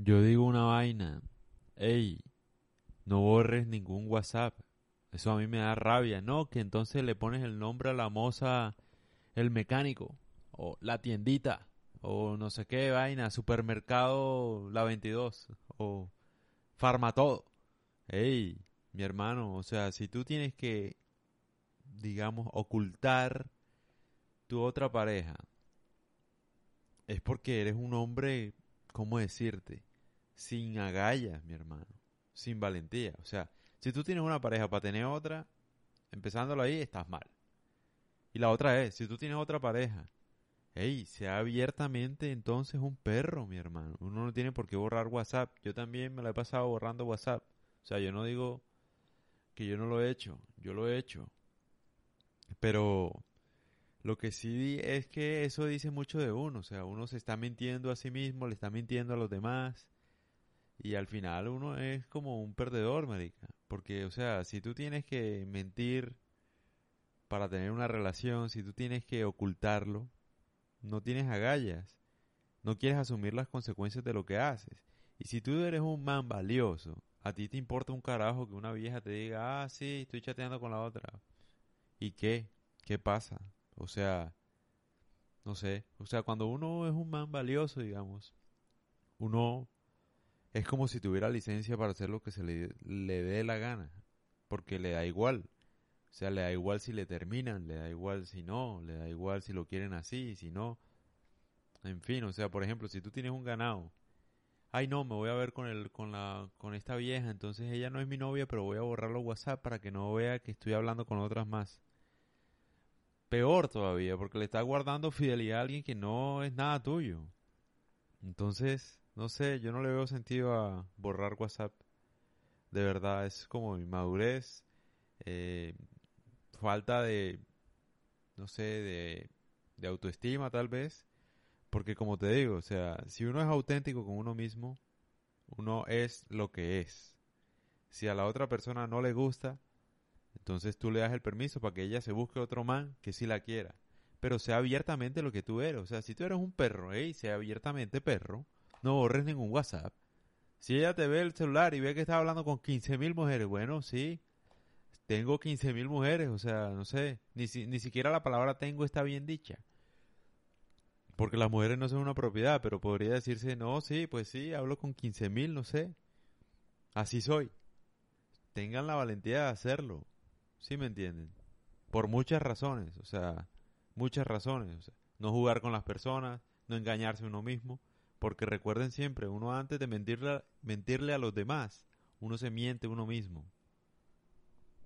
Yo digo una vaina. Ey, no borres ningún WhatsApp. Eso a mí me da rabia. No, que entonces le pones el nombre a la moza, el mecánico, o la tiendita, o no sé qué vaina, supermercado La 22, o Farmatodo. Ey, mi hermano, o sea, si tú tienes que, digamos, ocultar tu otra pareja, es porque eres un hombre, ¿cómo decirte? Sin agallas, mi hermano, sin valentía. O sea, si tú tienes una pareja para tener otra, empezándolo ahí, estás mal. Y la otra es, si tú tienes otra pareja, hey, sea abiertamente entonces un perro, mi hermano. Uno no tiene por qué borrar WhatsApp. Yo también me la he pasado borrando WhatsApp. O sea, yo no digo que yo no lo he hecho, yo lo he hecho. Pero lo que sí es que eso dice mucho de uno, o sea, uno se está mintiendo a sí mismo, le está mintiendo a los demás. Y al final uno es como un perdedor, marica. Porque, o sea, si tú tienes que mentir para tener una relación, si tú tienes que ocultarlo, no tienes agallas. No quieres asumir las consecuencias de lo que haces. Y si tú eres un man valioso, a ti te importa un carajo que una vieja te diga, ah, sí, estoy chateando con la otra. ¿Y qué? ¿Qué pasa? O sea, no sé. O sea, cuando uno es un man valioso, digamos, uno es como si tuviera licencia para hacer lo que se le, le dé la gana. Porque le da igual. O sea, le da igual si le terminan, le da igual si no, le da igual si lo quieren así, si no. En fin, o sea, por ejemplo, si tú tienes un ganado, ay no, me voy a ver con el, con la, con esta vieja, entonces ella no es mi novia, pero voy a borrar los WhatsApp para que no vea que estoy hablando con otras más. Peor todavía, porque le está guardando fidelidad a alguien que no es nada tuyo. Entonces, no sé, yo no le veo sentido a borrar WhatsApp. De verdad, es como mi madurez, eh, falta de, no sé, de, de autoestima tal vez. Porque como te digo, o sea, si uno es auténtico con uno mismo, uno es lo que es. Si a la otra persona no le gusta, entonces tú le das el permiso para que ella se busque otro man que sí la quiera. Pero sea abiertamente lo que tú eres. O sea, si tú eres un perro, hey, sea abiertamente perro. No borres ningún WhatsApp. Si ella te ve el celular y ve que estás hablando con 15.000 mujeres, bueno, sí, tengo 15.000 mujeres, o sea, no sé, ni, ni siquiera la palabra tengo está bien dicha. Porque las mujeres no son una propiedad, pero podría decirse, no, sí, pues sí, hablo con 15.000, no sé. Así soy. Tengan la valentía de hacerlo. ¿Sí me entienden? Por muchas razones, o sea, muchas razones. No jugar con las personas, no engañarse uno mismo, porque recuerden siempre, uno antes de mentirle, mentirle a los demás, uno se miente uno mismo.